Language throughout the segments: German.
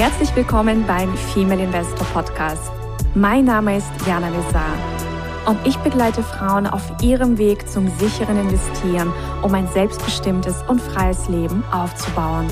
Herzlich willkommen beim Female Investor Podcast. Mein Name ist Jana Lezar und ich begleite Frauen auf ihrem Weg zum sicheren Investieren, um ein selbstbestimmtes und freies Leben aufzubauen.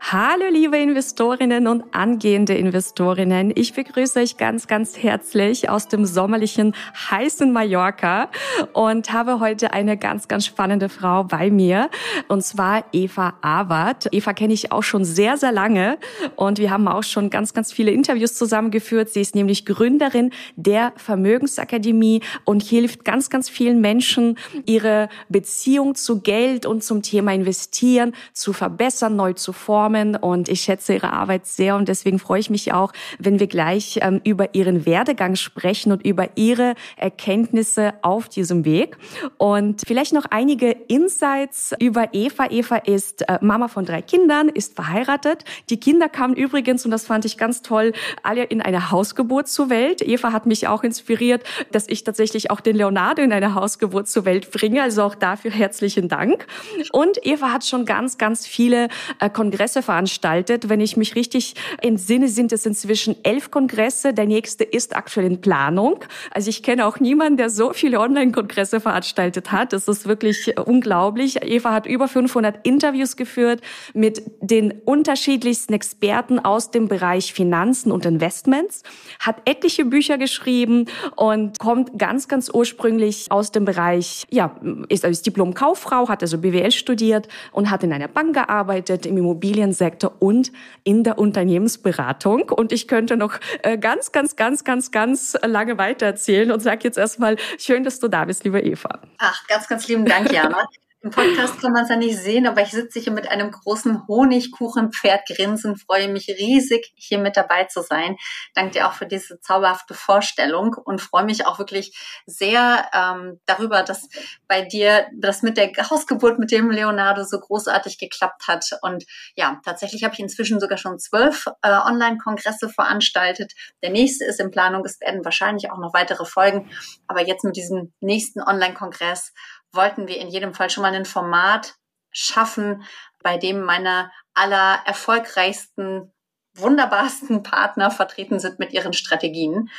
Hallo liebe Investorinnen und angehende Investorinnen. Ich begrüße euch ganz, ganz herzlich aus dem sommerlichen heißen Mallorca und habe heute eine ganz, ganz spannende Frau bei mir und zwar Eva Awart. Eva kenne ich auch schon sehr, sehr lange und wir haben auch schon ganz, ganz viele Interviews zusammengeführt. Sie ist nämlich Gründerin der Vermögensakademie und hilft ganz, ganz vielen Menschen, ihre Beziehung zu Geld und zum Thema Investieren zu verbessern, neu zu formen und ich schätze ihre Arbeit sehr und deswegen freue ich mich auch, wenn wir gleich ähm, über ihren Werdegang sprechen und über ihre Erkenntnisse auf diesem Weg. Und vielleicht noch einige Insights über Eva. Eva ist äh, Mama von drei Kindern, ist verheiratet. Die Kinder kamen übrigens, und das fand ich ganz toll, alle in einer Hausgeburt zur Welt. Eva hat mich auch inspiriert, dass ich tatsächlich auch den Leonardo in eine Hausgeburt zur Welt bringe. Also auch dafür herzlichen Dank. Und Eva hat schon ganz, ganz viele äh, Kongresse veranstaltet. Wenn ich mich richtig entsinne, sind es inzwischen elf Kongresse. Der nächste ist aktuell in Planung. Also ich kenne auch niemanden, der so viele Online-Kongresse veranstaltet hat. Das ist wirklich unglaublich. Eva hat über 500 Interviews geführt mit den unterschiedlichsten Experten aus dem Bereich Finanzen und Investments, hat etliche Bücher geschrieben und kommt ganz, ganz ursprünglich aus dem Bereich, ja, ist als Diplom-Kauffrau, hat also BWL studiert und hat in einer Bank gearbeitet, im Immobilien Sektor und in der Unternehmensberatung. Und ich könnte noch äh, ganz, ganz, ganz, ganz, ganz lange weitererzählen und sage jetzt erstmal, schön, dass du da bist, liebe Eva. Ach, ganz, ganz lieben Dank, Jana. Im Podcast kann man es ja nicht sehen, aber ich sitze hier mit einem großen Honigkuchenpferd grinsen, freue mich riesig, hier mit dabei zu sein. Danke dir auch für diese zauberhafte Vorstellung und freue mich auch wirklich sehr ähm, darüber, dass bei dir das mit der Hausgeburt mit dem Leonardo so großartig geklappt hat. Und ja, tatsächlich habe ich inzwischen sogar schon zwölf äh, Online-Kongresse veranstaltet. Der nächste ist in Planung, es werden wahrscheinlich auch noch weitere folgen. Aber jetzt mit diesem nächsten Online-Kongress wollten wir in jedem Fall schon mal ein Format schaffen, bei dem meine aller erfolgreichsten, wunderbarsten Partner vertreten sind mit ihren Strategien.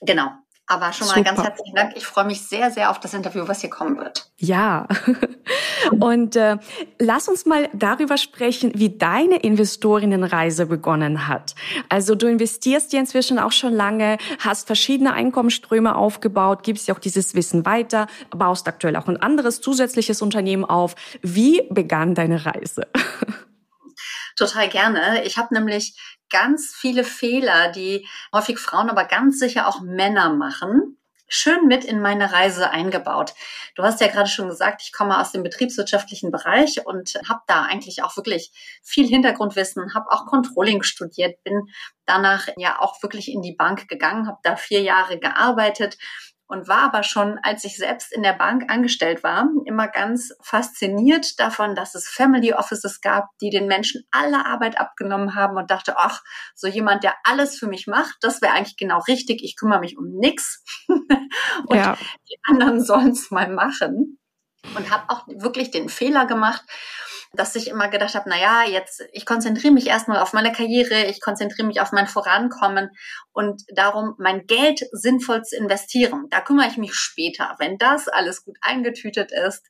Genau. Aber schon mal Super. ganz herzlichen Dank. Ich freue mich sehr, sehr auf das Interview, was hier kommen wird. Ja. Und äh, lass uns mal darüber sprechen, wie deine Investorinnenreise begonnen hat. Also du investierst ja inzwischen auch schon lange, hast verschiedene Einkommensströme aufgebaut, gibst ja auch dieses Wissen weiter, baust aktuell auch ein anderes zusätzliches Unternehmen auf. Wie begann deine Reise? Total gerne. Ich habe nämlich ganz viele Fehler, die häufig Frauen, aber ganz sicher auch Männer machen, schön mit in meine Reise eingebaut. Du hast ja gerade schon gesagt, ich komme aus dem betriebswirtschaftlichen Bereich und habe da eigentlich auch wirklich viel Hintergrundwissen, habe auch Controlling studiert, bin danach ja auch wirklich in die Bank gegangen, habe da vier Jahre gearbeitet und war aber schon, als ich selbst in der Bank angestellt war, immer ganz fasziniert davon, dass es Family Offices gab, die den Menschen alle Arbeit abgenommen haben und dachte, ach, so jemand, der alles für mich macht, das wäre eigentlich genau richtig. Ich kümmere mich um nichts und ja. die anderen sollen es mal machen. Und habe auch wirklich den Fehler gemacht, dass ich immer gedacht habe, na ja, jetzt ich konzentriere mich erstmal auf meine Karriere, ich konzentriere mich auf mein Vorankommen und darum mein Geld sinnvoll zu investieren. Da kümmere ich mich später, wenn das alles gut eingetütet ist,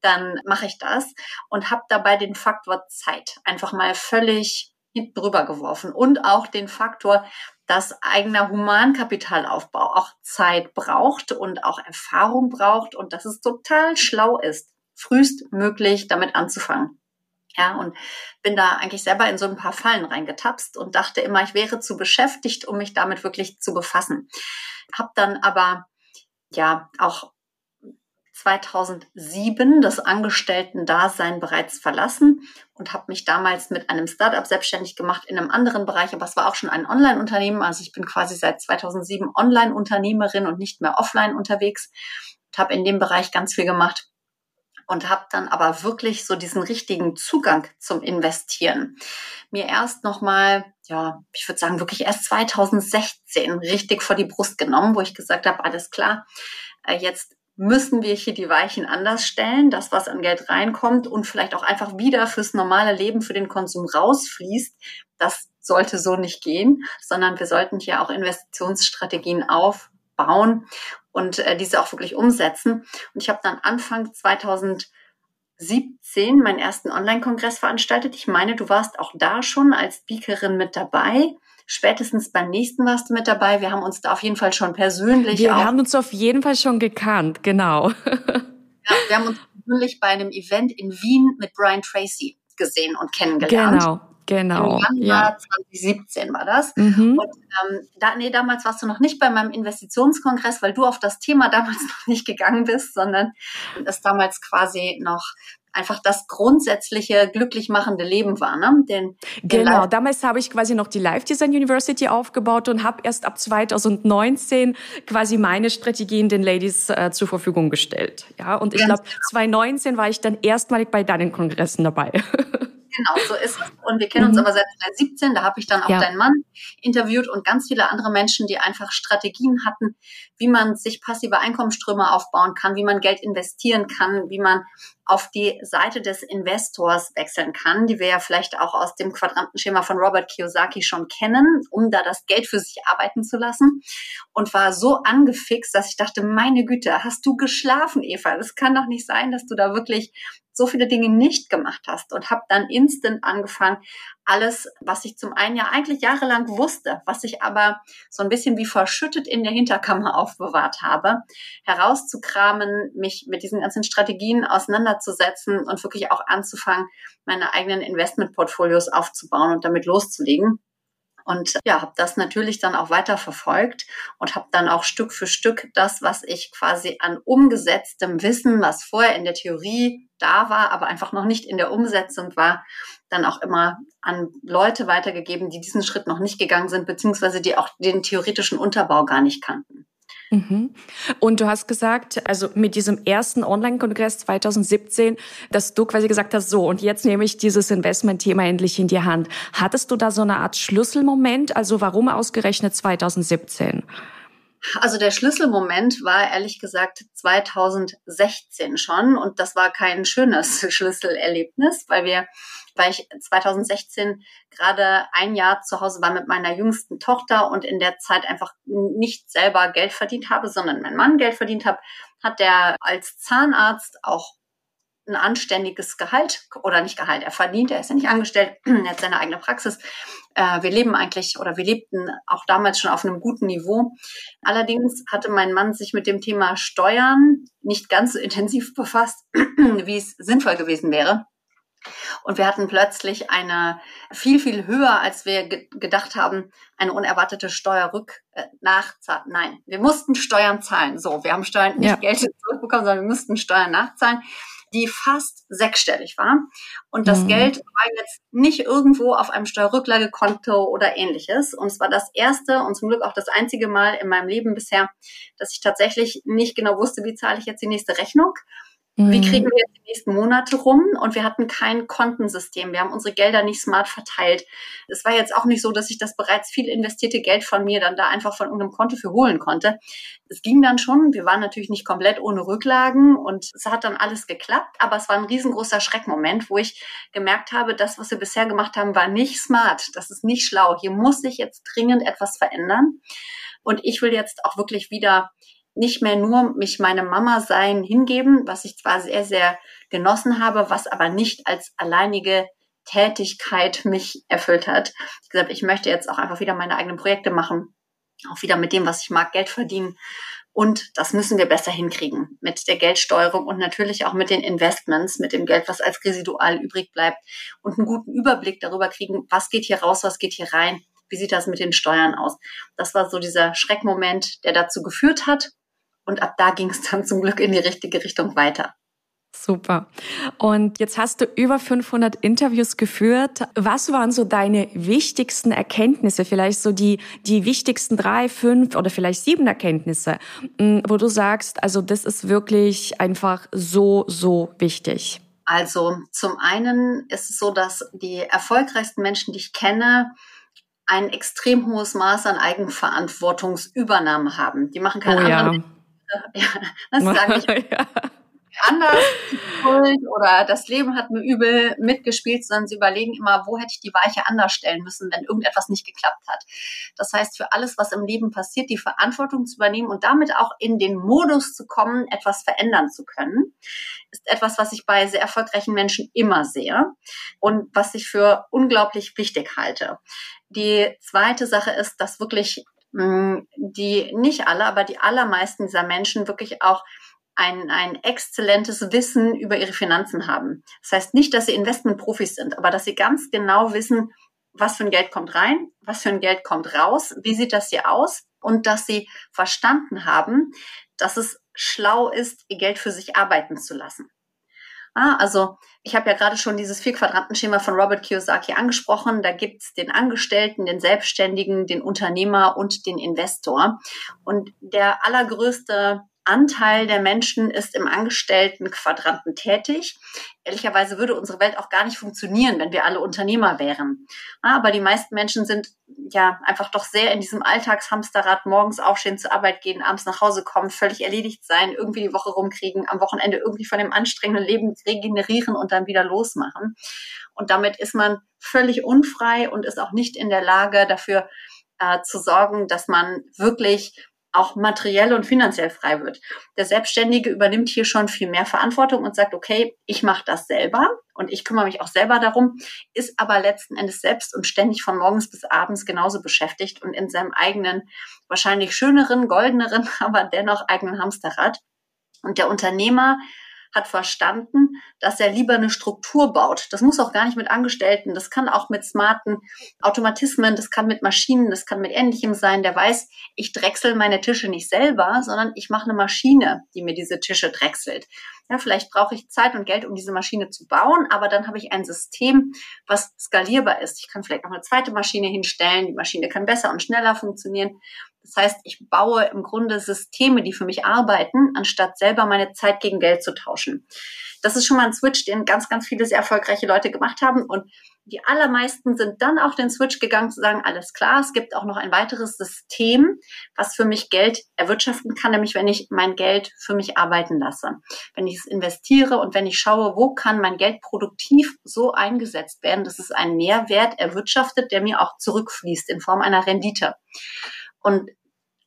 dann mache ich das und habe dabei den Faktor Zeit einfach mal völlig hinten drüber geworfen und auch den Faktor, dass eigener Humankapitalaufbau auch Zeit braucht und auch Erfahrung braucht und dass es total schlau ist, frühestmöglich damit anzufangen. Ja, und bin da eigentlich selber in so ein paar Fallen reingetapst und dachte immer, ich wäre zu beschäftigt, um mich damit wirklich zu befassen. Hab dann aber ja auch 2007 das Angestellten-Dasein bereits verlassen und habe mich damals mit einem Startup selbstständig gemacht in einem anderen Bereich, aber es war auch schon ein Online-Unternehmen. Also ich bin quasi seit 2007 Online-Unternehmerin und nicht mehr offline unterwegs und habe in dem Bereich ganz viel gemacht und habe dann aber wirklich so diesen richtigen Zugang zum Investieren. Mir erst noch mal ja, ich würde sagen wirklich erst 2016 richtig vor die Brust genommen, wo ich gesagt habe, alles klar, äh, jetzt müssen wir hier die Weichen anders stellen, das, was an Geld reinkommt und vielleicht auch einfach wieder fürs normale Leben, für den Konsum rausfließt, das sollte so nicht gehen, sondern wir sollten hier auch Investitionsstrategien aufbauen und äh, diese auch wirklich umsetzen. Und ich habe dann Anfang 2017 meinen ersten Online-Kongress veranstaltet. Ich meine, du warst auch da schon als Speakerin mit dabei. Spätestens beim nächsten warst du mit dabei. Wir haben uns da auf jeden Fall schon persönlich. Wir haben uns auf jeden Fall schon gekannt, genau. ja, wir haben uns persönlich bei einem Event in Wien mit Brian Tracy gesehen und kennengelernt. Genau. Genau. Ja. 2017 war das. Mhm. Und ähm, da, nee, damals warst du noch nicht bei meinem Investitionskongress, weil du auf das Thema damals noch nicht gegangen bist, sondern es damals quasi noch einfach das grundsätzliche glücklich machende Leben war. Ne? Den, den genau, damals habe ich quasi noch die Life Design University aufgebaut und habe erst ab 2019 quasi meine Strategien den Ladies äh, zur Verfügung gestellt. Ja, und ich glaube, 2019 war ich dann erstmalig bei deinen Kongressen dabei. Genau, so ist es. Und wir kennen uns mhm. aber seit 2017. Da habe ich dann auch ja. deinen Mann interviewt und ganz viele andere Menschen, die einfach Strategien hatten, wie man sich passive Einkommensströme aufbauen kann, wie man Geld investieren kann, wie man auf die Seite des Investors wechseln kann, die wir ja vielleicht auch aus dem Quadrantenschema von Robert Kiyosaki schon kennen, um da das Geld für sich arbeiten zu lassen. Und war so angefixt, dass ich dachte, meine Güte, hast du geschlafen, Eva? Das kann doch nicht sein, dass du da wirklich so viele Dinge nicht gemacht hast und habe dann instant angefangen, alles, was ich zum einen ja eigentlich jahrelang wusste, was ich aber so ein bisschen wie verschüttet in der Hinterkammer aufbewahrt habe, herauszukramen, mich mit diesen ganzen Strategien auseinanderzusetzen und wirklich auch anzufangen, meine eigenen Investmentportfolios aufzubauen und damit loszulegen. Und ja, habe das natürlich dann auch weiter verfolgt und habe dann auch Stück für Stück das, was ich quasi an umgesetztem Wissen, was vorher in der Theorie da war, aber einfach noch nicht in der Umsetzung war, dann auch immer an Leute weitergegeben, die diesen Schritt noch nicht gegangen sind, beziehungsweise die auch den theoretischen Unterbau gar nicht kannten. Mhm. Und du hast gesagt, also mit diesem ersten Online-Kongress 2017, dass du quasi gesagt hast, so, und jetzt nehme ich dieses Investment-Thema endlich in die Hand. Hattest du da so eine Art Schlüsselmoment? Also warum ausgerechnet 2017? Also der Schlüsselmoment war ehrlich gesagt 2016 schon und das war kein schönes Schlüsselerlebnis, weil wir, weil ich 2016 gerade ein Jahr zu Hause war mit meiner jüngsten Tochter und in der Zeit einfach nicht selber Geld verdient habe, sondern mein Mann Geld verdient habe, hat der als Zahnarzt auch ein anständiges Gehalt oder nicht Gehalt, er verdient, er ist ja nicht angestellt, er hat seine eigene Praxis äh, wir leben eigentlich oder wir lebten auch damals schon auf einem guten Niveau. Allerdings hatte mein Mann sich mit dem Thema Steuern nicht ganz so intensiv befasst, wie es sinnvoll gewesen wäre. Und wir hatten plötzlich eine viel, viel höher, als wir ge gedacht haben, eine unerwartete Steuerrück äh, nachzahlen. Nein, wir mussten Steuern zahlen. So, wir haben Steuern nicht ja. Geld zurückbekommen, sondern wir mussten Steuern nachzahlen die fast sechsstellig war. Und das mhm. Geld war jetzt nicht irgendwo auf einem Steuerrücklagekonto oder ähnliches. Und es war das erste und zum Glück auch das einzige Mal in meinem Leben bisher, dass ich tatsächlich nicht genau wusste, wie zahle ich jetzt die nächste Rechnung wie mhm. kriegen wir jetzt die nächsten Monate rum? Und wir hatten kein Kontensystem. Wir haben unsere Gelder nicht smart verteilt. Es war jetzt auch nicht so, dass ich das bereits viel investierte Geld von mir dann da einfach von irgendeinem Konto für holen konnte. Es ging dann schon. Wir waren natürlich nicht komplett ohne Rücklagen und es hat dann alles geklappt. Aber es war ein riesengroßer Schreckmoment, wo ich gemerkt habe, das, was wir bisher gemacht haben, war nicht smart. Das ist nicht schlau. Hier muss sich jetzt dringend etwas verändern. Und ich will jetzt auch wirklich wieder nicht mehr nur mich meinem Mama sein hingeben, was ich zwar sehr, sehr genossen habe, was aber nicht als alleinige Tätigkeit mich erfüllt hat. Ich gesagt, ich möchte jetzt auch einfach wieder meine eigenen Projekte machen, auch wieder mit dem, was ich mag, Geld verdienen. Und das müssen wir besser hinkriegen mit der Geldsteuerung und natürlich auch mit den Investments, mit dem Geld, was als Residual übrig bleibt und einen guten Überblick darüber kriegen, was geht hier raus, was geht hier rein, wie sieht das mit den Steuern aus. Das war so dieser Schreckmoment, der dazu geführt hat, und ab da ging es dann zum Glück in die richtige Richtung weiter. Super. Und jetzt hast du über 500 Interviews geführt. Was waren so deine wichtigsten Erkenntnisse? Vielleicht so die, die wichtigsten drei, fünf oder vielleicht sieben Erkenntnisse, hm, wo du sagst, also das ist wirklich einfach so, so wichtig. Also zum einen ist es so, dass die erfolgreichsten Menschen, die ich kenne, ein extrem hohes Maß an Eigenverantwortungsübernahme haben. Die machen keine oh, anderen ja, das sage ich. ja anders oder das Leben hat mir übel mitgespielt, sondern sie überlegen immer, wo hätte ich die Weiche anders stellen müssen, wenn irgendetwas nicht geklappt hat. Das heißt, für alles, was im Leben passiert, die Verantwortung zu übernehmen und damit auch in den Modus zu kommen, etwas verändern zu können, ist etwas, was ich bei sehr erfolgreichen Menschen immer sehe und was ich für unglaublich wichtig halte. Die zweite Sache ist, dass wirklich die, nicht alle, aber die allermeisten dieser Menschen wirklich auch ein, ein exzellentes Wissen über ihre Finanzen haben. Das heißt nicht, dass sie Investmentprofis sind, aber dass sie ganz genau wissen, was für ein Geld kommt rein, was für ein Geld kommt raus, wie sieht das hier aus und dass sie verstanden haben, dass es schlau ist, ihr Geld für sich arbeiten zu lassen. Ah, also ich habe ja gerade schon dieses Vier-Quadranten-Schema von Robert Kiyosaki angesprochen. Da gibt's den Angestellten, den Selbstständigen, den Unternehmer und den Investor. Und der allergrößte Anteil der Menschen ist im Angestelltenquadranten tätig. Ehrlicherweise würde unsere Welt auch gar nicht funktionieren, wenn wir alle Unternehmer wären. Aber die meisten Menschen sind ja einfach doch sehr in diesem Alltagshamsterrad, morgens aufstehen, zur Arbeit gehen, abends nach Hause kommen, völlig erledigt sein, irgendwie die Woche rumkriegen, am Wochenende irgendwie von dem anstrengenden Leben regenerieren und dann wieder losmachen. Und damit ist man völlig unfrei und ist auch nicht in der Lage, dafür äh, zu sorgen, dass man wirklich auch materiell und finanziell frei wird. Der Selbstständige übernimmt hier schon viel mehr Verantwortung und sagt, okay, ich mache das selber und ich kümmere mich auch selber darum, ist aber letzten Endes selbst und ständig von morgens bis abends genauso beschäftigt und in seinem eigenen, wahrscheinlich schöneren, goldeneren, aber dennoch eigenen Hamsterrad. Und der Unternehmer hat verstanden, dass er lieber eine Struktur baut. Das muss auch gar nicht mit Angestellten, das kann auch mit smarten Automatismen, das kann mit Maschinen, das kann mit Ähnlichem sein. Der weiß, ich drechsel meine Tische nicht selber, sondern ich mache eine Maschine, die mir diese Tische drechselt. Ja, vielleicht brauche ich Zeit und Geld, um diese Maschine zu bauen, aber dann habe ich ein System, was skalierbar ist. Ich kann vielleicht noch eine zweite Maschine hinstellen, die Maschine kann besser und schneller funktionieren. Das heißt, ich baue im Grunde Systeme, die für mich arbeiten, anstatt selber meine Zeit gegen Geld zu tauschen. Das ist schon mal ein Switch, den ganz, ganz viele sehr erfolgreiche Leute gemacht haben. Und die allermeisten sind dann auch den Switch gegangen zu sagen, alles klar, es gibt auch noch ein weiteres System, was für mich Geld erwirtschaften kann, nämlich wenn ich mein Geld für mich arbeiten lasse. Wenn ich es investiere und wenn ich schaue, wo kann mein Geld produktiv so eingesetzt werden, dass es einen Mehrwert erwirtschaftet, der mir auch zurückfließt in Form einer Rendite. Und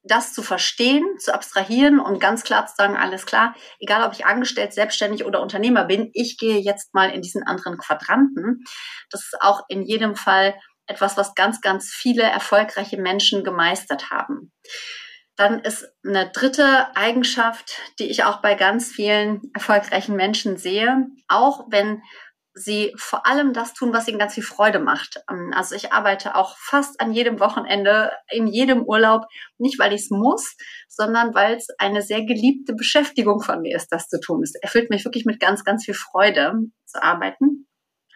das zu verstehen, zu abstrahieren und ganz klar zu sagen, alles klar, egal ob ich angestellt, selbstständig oder Unternehmer bin, ich gehe jetzt mal in diesen anderen Quadranten. Das ist auch in jedem Fall etwas, was ganz, ganz viele erfolgreiche Menschen gemeistert haben. Dann ist eine dritte Eigenschaft, die ich auch bei ganz vielen erfolgreichen Menschen sehe, auch wenn sie vor allem das tun, was ihnen ganz viel Freude macht. Ähm, also ich arbeite auch fast an jedem Wochenende, in jedem Urlaub, nicht weil ich es muss, sondern weil es eine sehr geliebte Beschäftigung von mir ist, das zu tun. Es erfüllt mich wirklich mit ganz, ganz viel Freude zu arbeiten.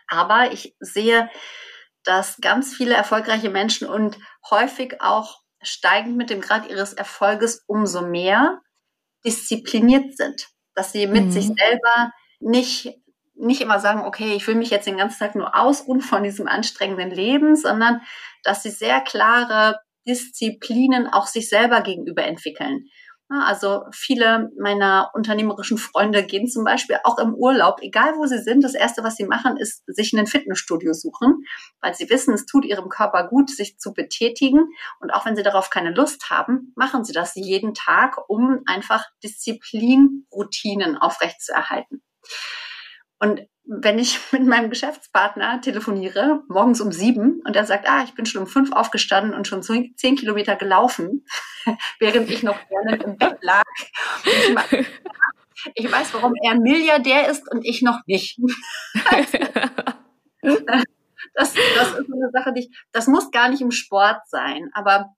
Aber ich sehe, dass ganz viele erfolgreiche Menschen und häufig auch steigend mit dem Grad ihres Erfolges umso mehr diszipliniert sind, dass sie mit mhm. sich selber nicht nicht immer sagen, okay, ich will mich jetzt den ganzen Tag nur ausruhen von diesem anstrengenden Leben, sondern dass sie sehr klare Disziplinen auch sich selber gegenüber entwickeln. Also viele meiner unternehmerischen Freunde gehen zum Beispiel auch im Urlaub, egal wo sie sind, das Erste, was sie machen, ist sich ein Fitnessstudio suchen, weil sie wissen, es tut ihrem Körper gut, sich zu betätigen. Und auch wenn sie darauf keine Lust haben, machen sie das jeden Tag, um einfach Disziplinroutinen aufrechtzuerhalten. Und wenn ich mit meinem Geschäftspartner telefoniere, morgens um sieben, und er sagt, ah, ich bin schon um fünf aufgestanden und schon zehn Kilometer gelaufen, während ich noch gerne im Bett lag. Ich, weiß, warum er Milliardär ist und ich noch nicht. das, das ist eine Sache, die ich, das muss gar nicht im Sport sein, aber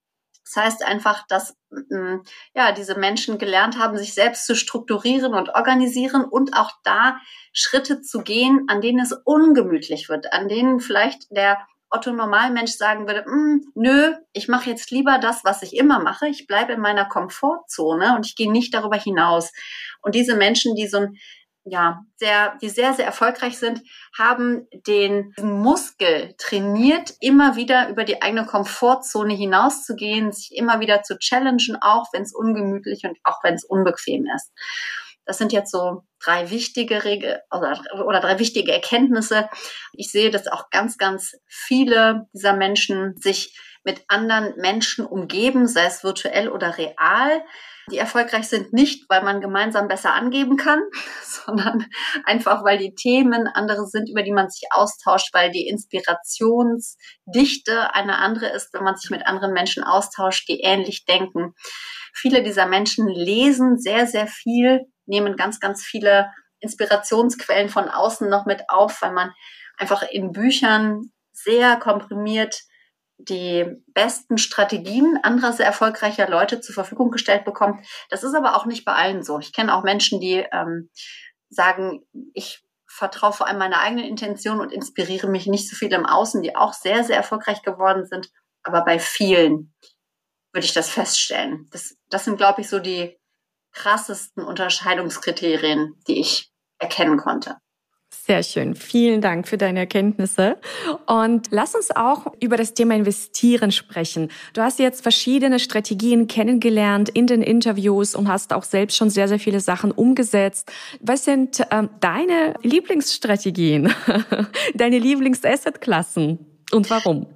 das heißt einfach, dass mm, ja, diese Menschen gelernt haben, sich selbst zu strukturieren und organisieren und auch da Schritte zu gehen, an denen es ungemütlich wird, an denen vielleicht der Otto Normalmensch sagen würde, mm, nö, ich mache jetzt lieber das, was ich immer mache. Ich bleibe in meiner Komfortzone und ich gehe nicht darüber hinaus. Und diese Menschen, die so ein ja, sehr, die sehr, sehr erfolgreich sind, haben den Muskel trainiert, immer wieder über die eigene Komfortzone hinauszugehen, sich immer wieder zu challengen, auch wenn es ungemütlich und auch wenn es unbequem ist. Das sind jetzt so drei wichtige Regel oder, oder drei wichtige Erkenntnisse. Ich sehe, dass auch ganz, ganz viele dieser Menschen sich mit anderen Menschen umgeben, sei es virtuell oder real. Die erfolgreich sind nicht, weil man gemeinsam besser angeben kann, sondern einfach, weil die Themen andere sind, über die man sich austauscht, weil die Inspirationsdichte eine andere ist, wenn man sich mit anderen Menschen austauscht, die ähnlich denken. Viele dieser Menschen lesen sehr, sehr viel, nehmen ganz, ganz viele Inspirationsquellen von außen noch mit auf, weil man einfach in Büchern sehr komprimiert die besten Strategien anderer sehr erfolgreicher Leute zur Verfügung gestellt bekommt. Das ist aber auch nicht bei allen so. Ich kenne auch Menschen, die ähm, sagen, ich vertraue vor allem meiner eigenen Intention und inspiriere mich nicht so viel im Außen, die auch sehr, sehr erfolgreich geworden sind. Aber bei vielen würde ich das feststellen. Das, das sind, glaube ich, so die krassesten Unterscheidungskriterien, die ich erkennen konnte. Sehr schön. Vielen Dank für deine Erkenntnisse. Und lass uns auch über das Thema Investieren sprechen. Du hast jetzt verschiedene Strategien kennengelernt in den Interviews und hast auch selbst schon sehr, sehr viele Sachen umgesetzt. Was sind ähm, deine Lieblingsstrategien, deine Lieblingsassetklassen und warum?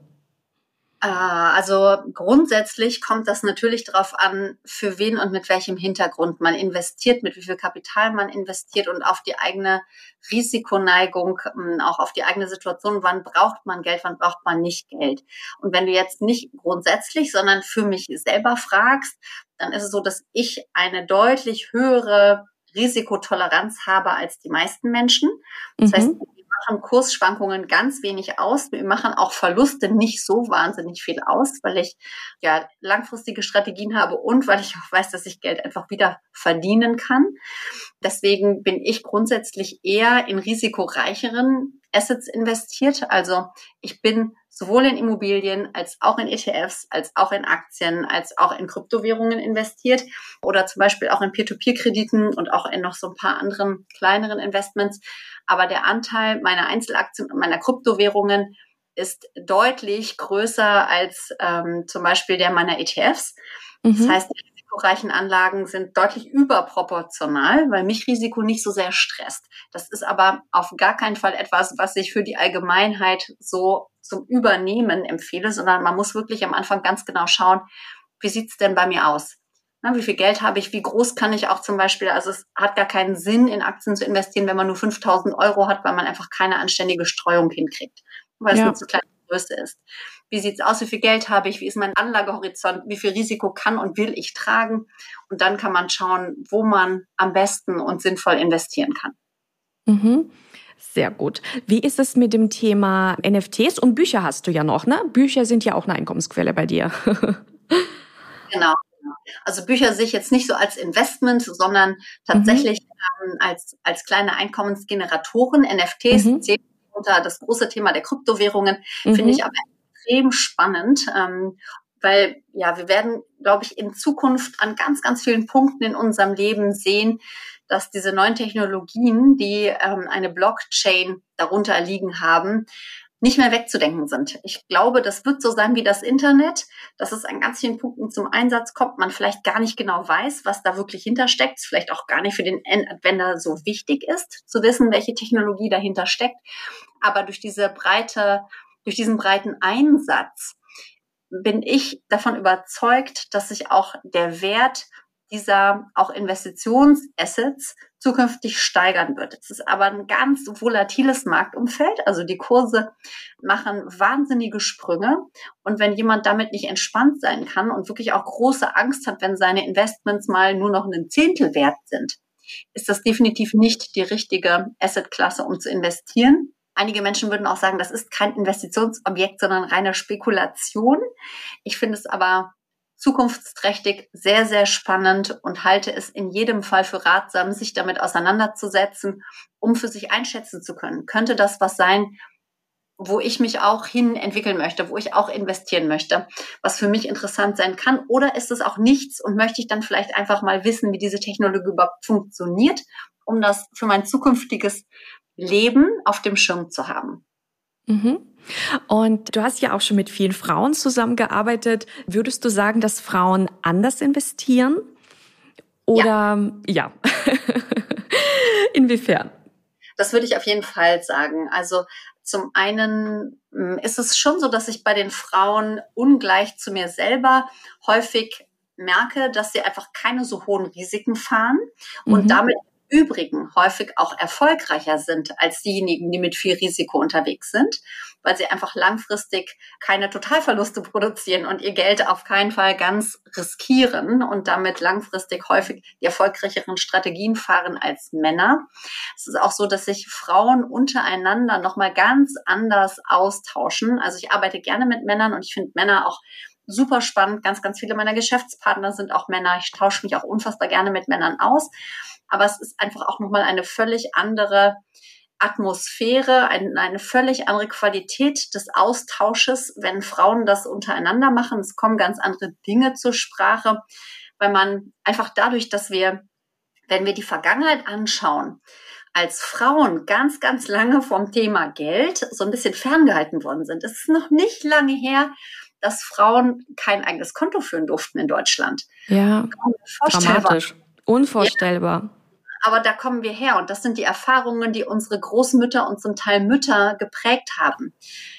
Ah, also grundsätzlich kommt das natürlich darauf an, für wen und mit welchem Hintergrund man investiert, mit wie viel Kapital man investiert und auf die eigene Risikoneigung, hm, auch auf die eigene Situation, wann braucht man Geld, wann braucht man nicht Geld. Und wenn du jetzt nicht grundsätzlich, sondern für mich selber fragst, dann ist es so, dass ich eine deutlich höhere Risikotoleranz habe als die meisten Menschen. Das mhm. heißt, machen Kursschwankungen ganz wenig aus. Wir machen auch Verluste nicht so wahnsinnig viel aus, weil ich ja langfristige Strategien habe und weil ich auch weiß, dass ich Geld einfach wieder verdienen kann. Deswegen bin ich grundsätzlich eher in risikoreicheren Assets investiert. Also ich bin sowohl in Immobilien als auch in ETFs, als auch in Aktien, als auch in Kryptowährungen investiert oder zum Beispiel auch in Peer-to-Peer-Krediten und auch in noch so ein paar anderen kleineren Investments. Aber der Anteil meiner Einzelaktien und meiner Kryptowährungen ist deutlich größer als ähm, zum Beispiel der meiner ETFs. Mhm. Das heißt, die risikoreichen Anlagen sind deutlich überproportional, weil mich Risiko nicht so sehr stresst. Das ist aber auf gar keinen Fall etwas, was ich für die Allgemeinheit so zum Übernehmen empfehle, sondern man muss wirklich am Anfang ganz genau schauen, wie sieht's denn bei mir aus? Wie viel Geld habe ich? Wie groß kann ich auch zum Beispiel? Also es hat gar keinen Sinn, in Aktien zu investieren, wenn man nur 5000 Euro hat, weil man einfach keine anständige Streuung hinkriegt, weil ja. es eine zu kleine Größe ist. Wie sieht's aus? Wie viel Geld habe ich? Wie ist mein Anlagehorizont? Wie viel Risiko kann und will ich tragen? Und dann kann man schauen, wo man am besten und sinnvoll investieren kann. Mhm. Sehr gut. Wie ist es mit dem Thema NFTs und Bücher hast du ja noch, ne? Bücher sind ja auch eine Einkommensquelle bei dir. genau. Also Bücher sehe ich jetzt nicht so als Investment, sondern tatsächlich mhm. ähm, als, als kleine Einkommensgeneratoren. NFTs mhm. zählen unter das große Thema der Kryptowährungen, mhm. finde ich aber extrem spannend. Ähm, weil ja, wir werden, glaube ich, in Zukunft an ganz, ganz vielen Punkten in unserem Leben sehen, dass diese neuen Technologien, die ähm, eine Blockchain darunter liegen haben, nicht mehr wegzudenken sind. Ich glaube, das wird so sein wie das Internet, dass es an ganz vielen Punkten zum Einsatz kommt, man vielleicht gar nicht genau weiß, was da wirklich hintersteckt, vielleicht auch gar nicht für den Anwender so wichtig ist, zu wissen, welche Technologie dahinter steckt. Aber durch diese breite, durch diesen breiten Einsatz bin ich davon überzeugt, dass sich auch der Wert dieser auch Investitionsassets zukünftig steigern wird. Es ist aber ein ganz volatiles Marktumfeld. Also die Kurse machen wahnsinnige Sprünge. Und wenn jemand damit nicht entspannt sein kann und wirklich auch große Angst hat, wenn seine Investments mal nur noch einen Zehntel wert sind, ist das definitiv nicht die richtige Assetklasse, um zu investieren. Einige Menschen würden auch sagen, das ist kein Investitionsobjekt, sondern reine Spekulation. Ich finde es aber zukunftsträchtig, sehr, sehr spannend und halte es in jedem Fall für ratsam, sich damit auseinanderzusetzen, um für sich einschätzen zu können. Könnte das was sein, wo ich mich auch hin entwickeln möchte, wo ich auch investieren möchte, was für mich interessant sein kann? Oder ist es auch nichts und möchte ich dann vielleicht einfach mal wissen, wie diese Technologie überhaupt funktioniert um das für mein zukünftiges Leben auf dem Schirm zu haben. Mhm. Und du hast ja auch schon mit vielen Frauen zusammengearbeitet. Würdest du sagen, dass Frauen anders investieren? Oder ja, ja. inwiefern? Das würde ich auf jeden Fall sagen. Also zum einen hm, ist es schon so, dass ich bei den Frauen ungleich zu mir selber häufig merke, dass sie einfach keine so hohen Risiken fahren und mhm. damit Übrigen häufig auch erfolgreicher sind als diejenigen, die mit viel Risiko unterwegs sind, weil sie einfach langfristig keine Totalverluste produzieren und ihr Geld auf keinen Fall ganz riskieren und damit langfristig häufig die erfolgreicheren Strategien fahren als Männer. Es ist auch so, dass sich Frauen untereinander nochmal ganz anders austauschen. Also ich arbeite gerne mit Männern und ich finde Männer auch super spannend. Ganz, ganz viele meiner Geschäftspartner sind auch Männer. Ich tausche mich auch unfassbar gerne mit Männern aus aber es ist einfach auch nochmal eine völlig andere Atmosphäre, ein, eine völlig andere Qualität des Austausches, wenn Frauen das untereinander machen. Es kommen ganz andere Dinge zur Sprache, weil man einfach dadurch, dass wir, wenn wir die Vergangenheit anschauen, als Frauen ganz, ganz lange vom Thema Geld so ein bisschen ferngehalten worden sind. Es ist noch nicht lange her, dass Frauen kein eigenes Konto führen durften in Deutschland. Ja, dramatisch. Unvorstellbar. Aber da kommen wir her und das sind die Erfahrungen, die unsere Großmütter und zum Teil Mütter geprägt haben.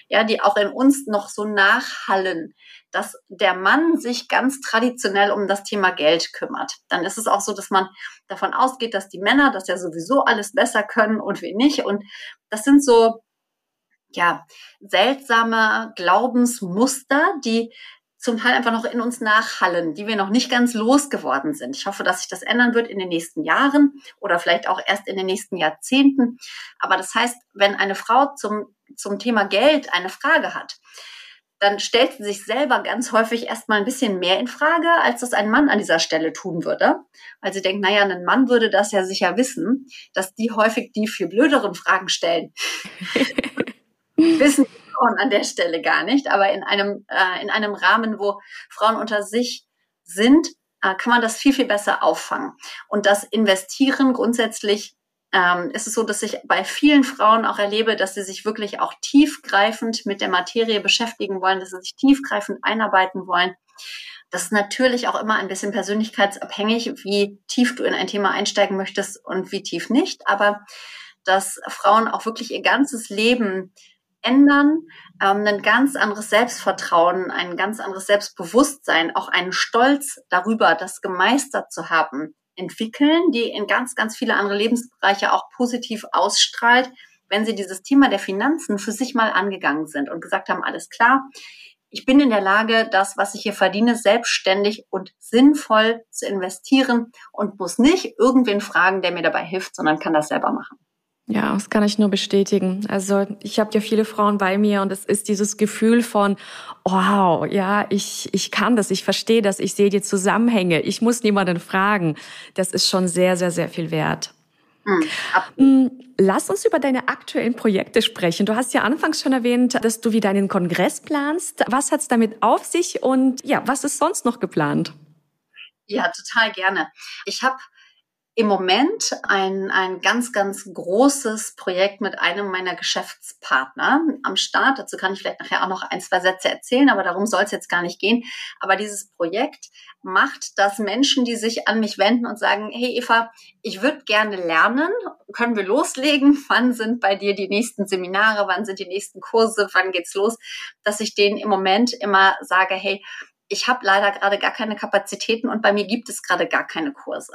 Ja, die auch in uns noch so nachhallen, dass der Mann sich ganz traditionell um das Thema Geld kümmert. Dann ist es auch so, dass man davon ausgeht, dass die Männer das ja sowieso alles besser können und wir nicht. Und das sind so, ja, seltsame Glaubensmuster, die zum Teil einfach noch in uns nachhallen, die wir noch nicht ganz losgeworden sind. Ich hoffe, dass sich das ändern wird in den nächsten Jahren oder vielleicht auch erst in den nächsten Jahrzehnten. Aber das heißt, wenn eine Frau zum, zum Thema Geld eine Frage hat, dann stellt sie sich selber ganz häufig erstmal ein bisschen mehr in Frage, als das ein Mann an dieser Stelle tun würde. Weil sie denkt, naja, ein Mann würde das ja sicher wissen, dass die häufig die viel blöderen Fragen stellen. wissen Frauen an der Stelle gar nicht, aber in einem, äh, in einem Rahmen, wo Frauen unter sich sind, äh, kann man das viel, viel besser auffangen. Und das Investieren grundsätzlich ähm, ist es so, dass ich bei vielen Frauen auch erlebe, dass sie sich wirklich auch tiefgreifend mit der Materie beschäftigen wollen, dass sie sich tiefgreifend einarbeiten wollen. Das ist natürlich auch immer ein bisschen persönlichkeitsabhängig, wie tief du in ein Thema einsteigen möchtest und wie tief nicht. Aber dass Frauen auch wirklich ihr ganzes Leben ändern, ähm, ein ganz anderes Selbstvertrauen, ein ganz anderes Selbstbewusstsein, auch einen Stolz darüber, das gemeistert zu haben, entwickeln, die in ganz, ganz viele andere Lebensbereiche auch positiv ausstrahlt, wenn sie dieses Thema der Finanzen für sich mal angegangen sind und gesagt haben, alles klar, ich bin in der Lage, das, was ich hier verdiene, selbstständig und sinnvoll zu investieren und muss nicht irgendwen fragen, der mir dabei hilft, sondern kann das selber machen. Ja, das kann ich nur bestätigen. Also ich habe ja viele Frauen bei mir und es ist dieses Gefühl von, wow, ja, ich, ich kann das, ich verstehe das, ich sehe die Zusammenhänge, ich muss niemanden fragen. Das ist schon sehr, sehr, sehr viel wert. Mhm. Lass uns über deine aktuellen Projekte sprechen. Du hast ja anfangs schon erwähnt, dass du wieder einen Kongress planst. Was hat's damit auf sich und ja, was ist sonst noch geplant? Ja, total gerne. Ich habe im Moment ein, ein ganz, ganz großes Projekt mit einem meiner Geschäftspartner am Start. Dazu kann ich vielleicht nachher auch noch ein, zwei Sätze erzählen, aber darum soll es jetzt gar nicht gehen. Aber dieses Projekt macht, dass Menschen, die sich an mich wenden und sagen, hey Eva, ich würde gerne lernen, können wir loslegen? Wann sind bei dir die nächsten Seminare? Wann sind die nächsten Kurse? Wann geht's los? Dass ich denen im Moment immer sage, hey, ich habe leider gerade gar keine Kapazitäten und bei mir gibt es gerade gar keine Kurse.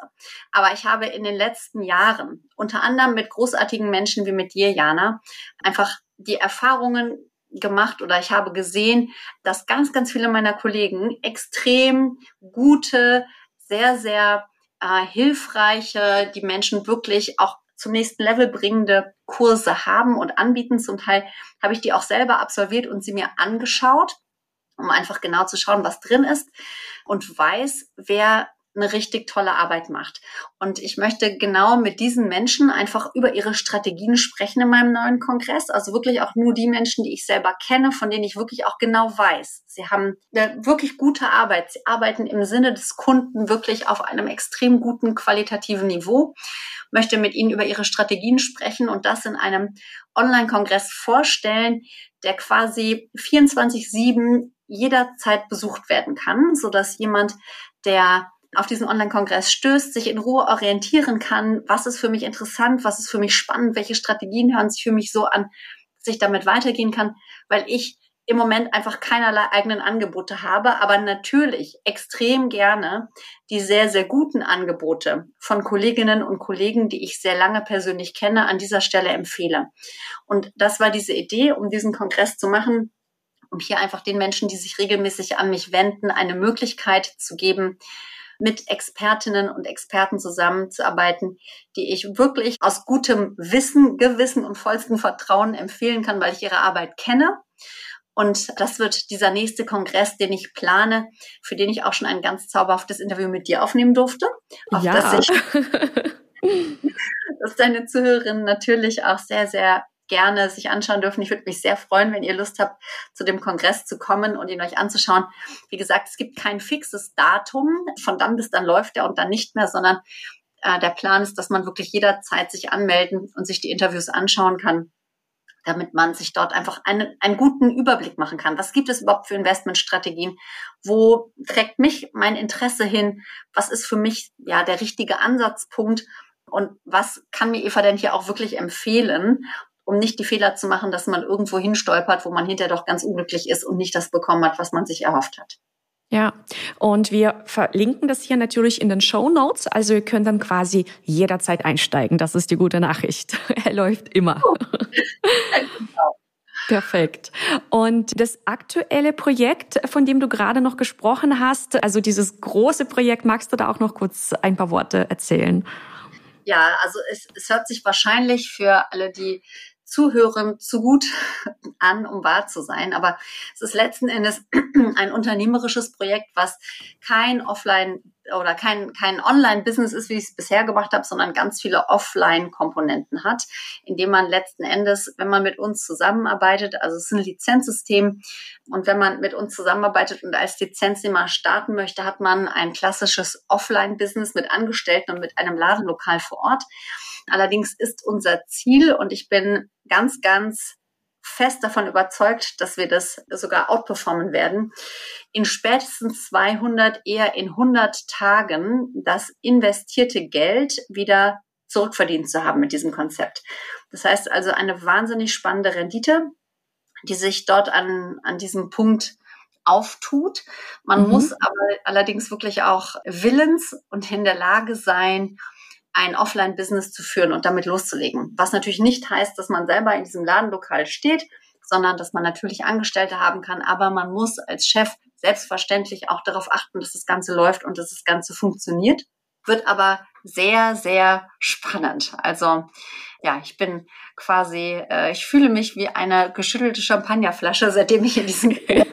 Aber ich habe in den letzten Jahren, unter anderem mit großartigen Menschen wie mit dir, Jana, einfach die Erfahrungen gemacht oder ich habe gesehen, dass ganz, ganz viele meiner Kollegen extrem gute, sehr, sehr äh, hilfreiche, die Menschen wirklich auch zum nächsten Level bringende Kurse haben und anbieten. Zum Teil habe ich die auch selber absolviert und sie mir angeschaut um einfach genau zu schauen, was drin ist und weiß, wer eine richtig tolle Arbeit macht. Und ich möchte genau mit diesen Menschen einfach über ihre Strategien sprechen in meinem neuen Kongress. Also wirklich auch nur die Menschen, die ich selber kenne, von denen ich wirklich auch genau weiß. Sie haben wirklich gute Arbeit. Sie arbeiten im Sinne des Kunden wirklich auf einem extrem guten qualitativen Niveau. Ich möchte mit ihnen über ihre Strategien sprechen und das in einem Online-Kongress vorstellen, der quasi 24-7 jederzeit besucht werden kann, so dass jemand, der auf diesen Online-Kongress stößt, sich in Ruhe orientieren kann, was ist für mich interessant, was ist für mich spannend, welche Strategien hören sich für mich so an, dass ich damit weitergehen kann, weil ich im Moment einfach keinerlei eigenen Angebote habe, aber natürlich extrem gerne die sehr, sehr guten Angebote von Kolleginnen und Kollegen, die ich sehr lange persönlich kenne, an dieser Stelle empfehle. Und das war diese Idee, um diesen Kongress zu machen, um hier einfach den Menschen, die sich regelmäßig an mich wenden, eine Möglichkeit zu geben, mit Expertinnen und Experten zusammenzuarbeiten, die ich wirklich aus gutem Wissen, Gewissen und vollstem Vertrauen empfehlen kann, weil ich ihre Arbeit kenne. Und das wird dieser nächste Kongress, den ich plane, für den ich auch schon ein ganz zauberhaftes Interview mit dir aufnehmen durfte. Auf ja. das ich dass deine Zuhörerinnen natürlich auch sehr, sehr gerne sich anschauen dürfen. Ich würde mich sehr freuen, wenn ihr Lust habt, zu dem Kongress zu kommen und ihn euch anzuschauen. Wie gesagt, es gibt kein fixes Datum. Von dann bis dann läuft er und dann nicht mehr, sondern äh, der Plan ist, dass man wirklich jederzeit sich anmelden und sich die Interviews anschauen kann damit man sich dort einfach einen, einen guten Überblick machen kann. Was gibt es überhaupt für Investmentstrategien? Wo trägt mich mein Interesse hin? Was ist für mich ja der richtige Ansatzpunkt? Und was kann mir Eva denn hier auch wirklich empfehlen, um nicht die Fehler zu machen, dass man irgendwo hinstolpert, wo man hinterher doch ganz unglücklich ist und nicht das bekommen hat, was man sich erhofft hat. Ja, und wir verlinken das hier natürlich in den Show Notes. Also ihr könnt dann quasi jederzeit einsteigen. Das ist die gute Nachricht. er läuft immer. Oh. Perfekt. Und das aktuelle Projekt, von dem du gerade noch gesprochen hast, also dieses große Projekt, magst du da auch noch kurz ein paar Worte erzählen? Ja, also es, es hört sich wahrscheinlich für alle, die zuhören, zu gut an, um wahr zu sein. Aber es ist letzten Endes ein unternehmerisches Projekt, was kein Offline oder kein, kein Online-Business ist, wie ich es bisher gemacht habe, sondern ganz viele Offline-Komponenten hat, indem man letzten Endes, wenn man mit uns zusammenarbeitet, also es ist ein Lizenzsystem und wenn man mit uns zusammenarbeitet und als Lizenznehmer starten möchte, hat man ein klassisches Offline-Business mit Angestellten und mit einem Ladenlokal vor Ort. Allerdings ist unser Ziel, und ich bin ganz, ganz fest davon überzeugt, dass wir das sogar outperformen werden, in spätestens 200, eher in 100 Tagen das investierte Geld wieder zurückverdient zu haben mit diesem Konzept. Das heißt also eine wahnsinnig spannende Rendite, die sich dort an, an diesem Punkt auftut. Man mhm. muss aber allerdings wirklich auch willens und in der Lage sein, ein Offline-Business zu führen und damit loszulegen. Was natürlich nicht heißt, dass man selber in diesem Ladenlokal steht, sondern dass man natürlich Angestellte haben kann, aber man muss als Chef selbstverständlich auch darauf achten, dass das Ganze läuft und dass das Ganze funktioniert. Wird aber sehr, sehr spannend. Also ja, ich bin quasi, äh, ich fühle mich wie eine geschüttelte Champagnerflasche, seitdem ich in diesem.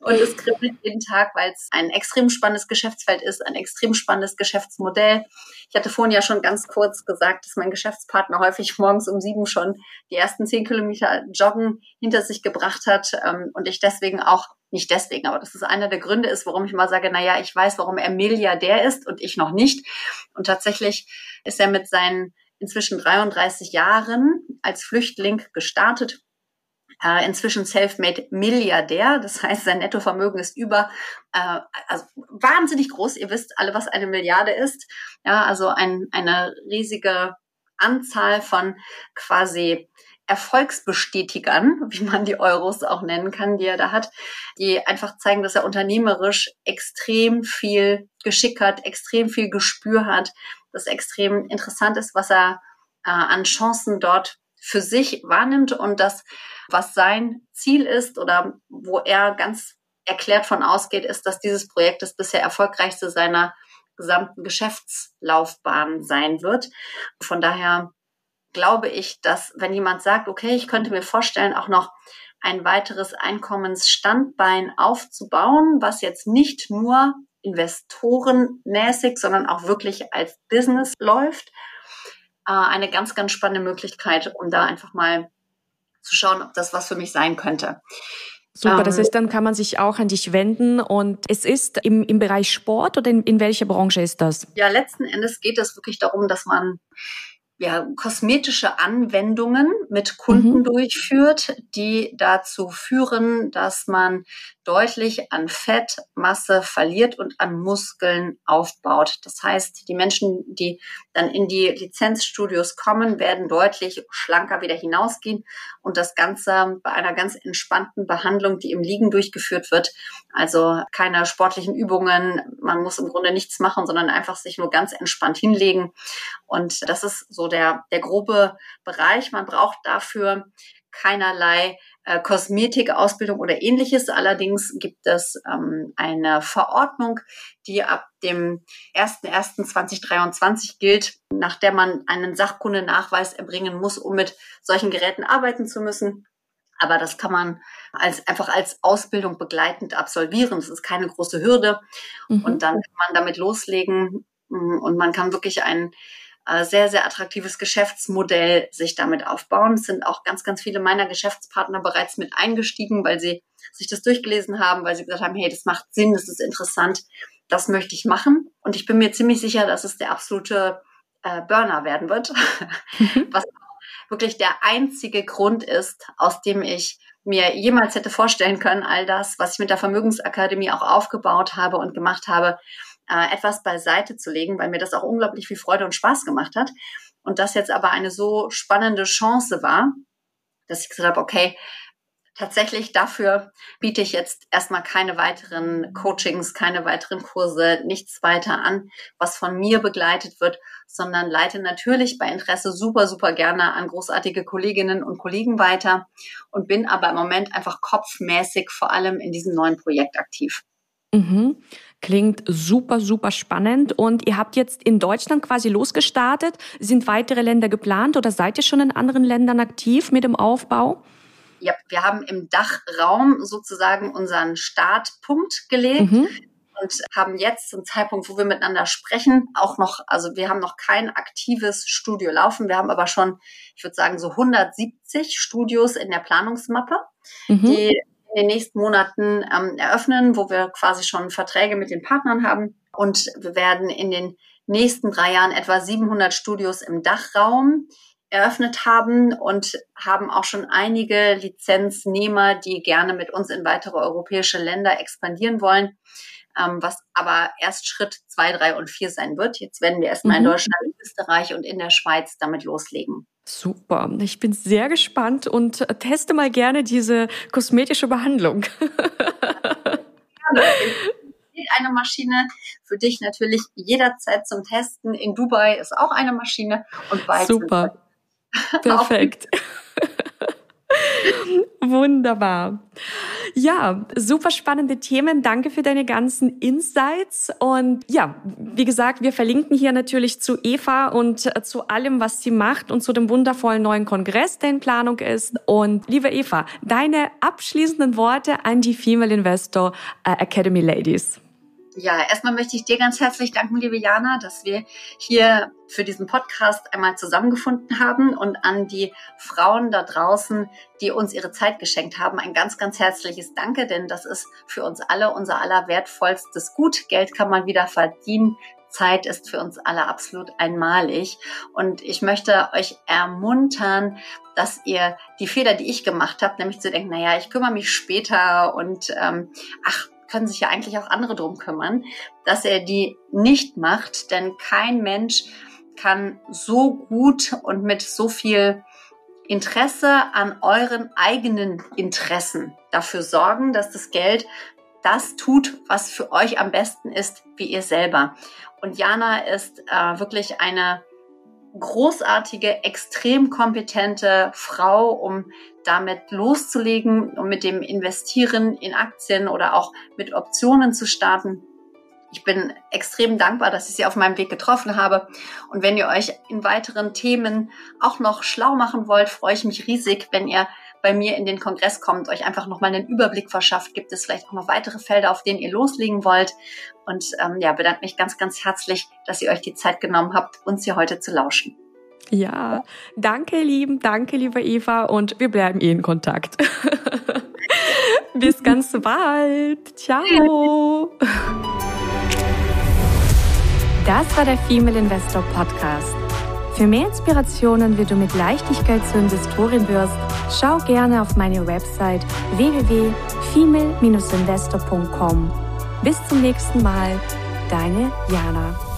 Und es kribbelt jeden Tag, weil es ein extrem spannendes Geschäftsfeld ist, ein extrem spannendes Geschäftsmodell. Ich hatte vorhin ja schon ganz kurz gesagt, dass mein Geschäftspartner häufig morgens um sieben schon die ersten zehn Kilometer Joggen hinter sich gebracht hat ähm, und ich deswegen auch nicht deswegen, aber das ist einer der Gründe ist, warum ich mal sage, na ja, ich weiß, warum er Milliardär ist und ich noch nicht. Und tatsächlich ist er mit seinen inzwischen 33 Jahren als Flüchtling gestartet äh, inzwischen self-made Milliardär. Das heißt, sein Nettovermögen ist über, äh, also wahnsinnig groß. Ihr wisst alle, was eine Milliarde ist. Ja, also ein, eine riesige Anzahl von quasi Erfolgsbestätigern, wie man die Euros auch nennen kann, die er da hat, die einfach zeigen, dass er unternehmerisch extrem viel Geschick hat, extrem viel Gespür hat, das extrem interessant ist, was er äh, an Chancen dort für sich wahrnimmt und das was sein Ziel ist oder wo er ganz erklärt von ausgeht, ist, dass dieses Projekt das bisher erfolgreichste seiner gesamten Geschäftslaufbahn sein wird. Von daher glaube ich, dass wenn jemand sagt, okay, ich könnte mir vorstellen, auch noch ein weiteres Einkommensstandbein aufzubauen, was jetzt nicht nur investorenmäßig, sondern auch wirklich als Business läuft. Äh, eine ganz, ganz spannende Möglichkeit, um da einfach mal zu schauen, ob das was für mich sein könnte. Super, das ähm, heißt, dann kann man sich auch an dich wenden und es ist im, im Bereich Sport oder in, in welcher Branche ist das? Ja, letzten Endes geht es wirklich darum, dass man ja, kosmetische Anwendungen mit Kunden mhm. durchführt, die dazu führen, dass man deutlich an Fettmasse verliert und an Muskeln aufbaut. Das heißt, die Menschen, die dann in die Lizenzstudios kommen, werden deutlich schlanker wieder hinausgehen und das Ganze bei einer ganz entspannten Behandlung, die im Liegen durchgeführt wird. Also keine sportlichen Übungen. Man muss im Grunde nichts machen, sondern einfach sich nur ganz entspannt hinlegen. Und das ist so der, der grobe Bereich. Man braucht dafür keinerlei äh, Kosmetikausbildung oder ähnliches. Allerdings gibt es ähm, eine Verordnung, die ab dem 01.01.2023 gilt, nach der man einen Sachkundenachweis erbringen muss, um mit solchen Geräten arbeiten zu müssen. Aber das kann man als, einfach als Ausbildung begleitend absolvieren. Das ist keine große Hürde. Mhm. Und dann kann man damit loslegen mm, und man kann wirklich ein äh, sehr, sehr attraktives Geschäftsmodell sich damit aufbauen. Es sind auch ganz, ganz viele meiner Geschäftspartner bereits mit eingestiegen, weil sie sich das durchgelesen haben, weil sie gesagt haben, hey, das macht Sinn, das ist interessant, das möchte ich machen. Und ich bin mir ziemlich sicher, dass es der absolute äh, Burner werden wird, mhm. was wirklich der einzige Grund ist, aus dem ich mir jemals hätte vorstellen können, all das, was ich mit der Vermögensakademie auch aufgebaut habe und gemacht habe, äh, etwas beiseite zu legen, weil mir das auch unglaublich viel Freude und Spaß gemacht hat. Und das jetzt aber eine so spannende Chance war, dass ich gesagt habe, okay, tatsächlich dafür biete ich jetzt erstmal keine weiteren Coachings, keine weiteren Kurse, nichts weiter an, was von mir begleitet wird, sondern leite natürlich bei Interesse super, super gerne an großartige Kolleginnen und Kollegen weiter und bin aber im Moment einfach kopfmäßig vor allem in diesem neuen Projekt aktiv. Mhm. Klingt super, super spannend. Und ihr habt jetzt in Deutschland quasi losgestartet. Sind weitere Länder geplant oder seid ihr schon in anderen Ländern aktiv mit dem Aufbau? Ja, wir haben im Dachraum sozusagen unseren Startpunkt gelegt. Mhm. Und haben jetzt zum Zeitpunkt, wo wir miteinander sprechen, auch noch, also wir haben noch kein aktives Studio laufen. Wir haben aber schon, ich würde sagen, so 170 Studios in der Planungsmappe, mhm. die in den nächsten Monaten ähm, eröffnen, wo wir quasi schon Verträge mit den Partnern haben. Und wir werden in den nächsten drei Jahren etwa 700 Studios im Dachraum eröffnet haben und haben auch schon einige Lizenznehmer, die gerne mit uns in weitere europäische Länder expandieren wollen, ähm, was aber erst Schritt zwei, drei und vier sein wird. Jetzt werden wir erstmal mhm. in Deutschland, in Österreich und in der Schweiz damit loslegen. Super. Ich bin sehr gespannt und teste mal gerne diese kosmetische Behandlung. eine Maschine für dich natürlich jederzeit zum Testen. In Dubai ist auch eine Maschine und bald. Super. Perfekt. Wunderbar. Ja, super spannende Themen. Danke für deine ganzen Insights. Und ja, wie gesagt, wir verlinken hier natürlich zu Eva und zu allem, was sie macht und zu dem wundervollen neuen Kongress, der in Planung ist. Und liebe Eva, deine abschließenden Worte an die Female Investor äh, Academy Ladies. Ja, erstmal möchte ich dir ganz herzlich danken, liebe Jana, dass wir hier für diesen Podcast einmal zusammengefunden haben und an die Frauen da draußen, die uns ihre Zeit geschenkt haben, ein ganz, ganz herzliches Danke, denn das ist für uns alle unser aller wertvollstes Gut. Geld kann man wieder verdienen. Zeit ist für uns alle absolut einmalig. Und ich möchte euch ermuntern, dass ihr die Fehler, die ich gemacht habe, nämlich zu denken, naja, ich kümmere mich später und ähm, ach, können sich ja eigentlich auch andere drum kümmern, dass er die nicht macht, denn kein Mensch kann so gut und mit so viel Interesse an euren eigenen Interessen dafür sorgen, dass das Geld das tut, was für euch am besten ist, wie ihr selber. Und Jana ist äh, wirklich eine großartige, extrem kompetente Frau, um damit loszulegen, um mit dem Investieren in Aktien oder auch mit Optionen zu starten. Ich bin extrem dankbar, dass ich sie auf meinem Weg getroffen habe. Und wenn ihr euch in weiteren Themen auch noch schlau machen wollt, freue ich mich riesig, wenn ihr bei mir in den Kongress kommt, euch einfach nochmal einen Überblick verschafft. Gibt es vielleicht auch noch weitere Felder, auf denen ihr loslegen wollt? Und ähm, ja, bedanke mich ganz, ganz herzlich, dass ihr euch die Zeit genommen habt, uns hier heute zu lauschen. Ja, danke, lieben, danke, liebe Eva, und wir bleiben eh in Kontakt. Bis ganz bald. Ciao. Das war der Female Investor Podcast. Für mehr Inspirationen, wie du mit Leichtigkeit zur Investorin wirst, schau gerne auf meine Website www.female-investor.com. Bis zum nächsten Mal, deine Jana.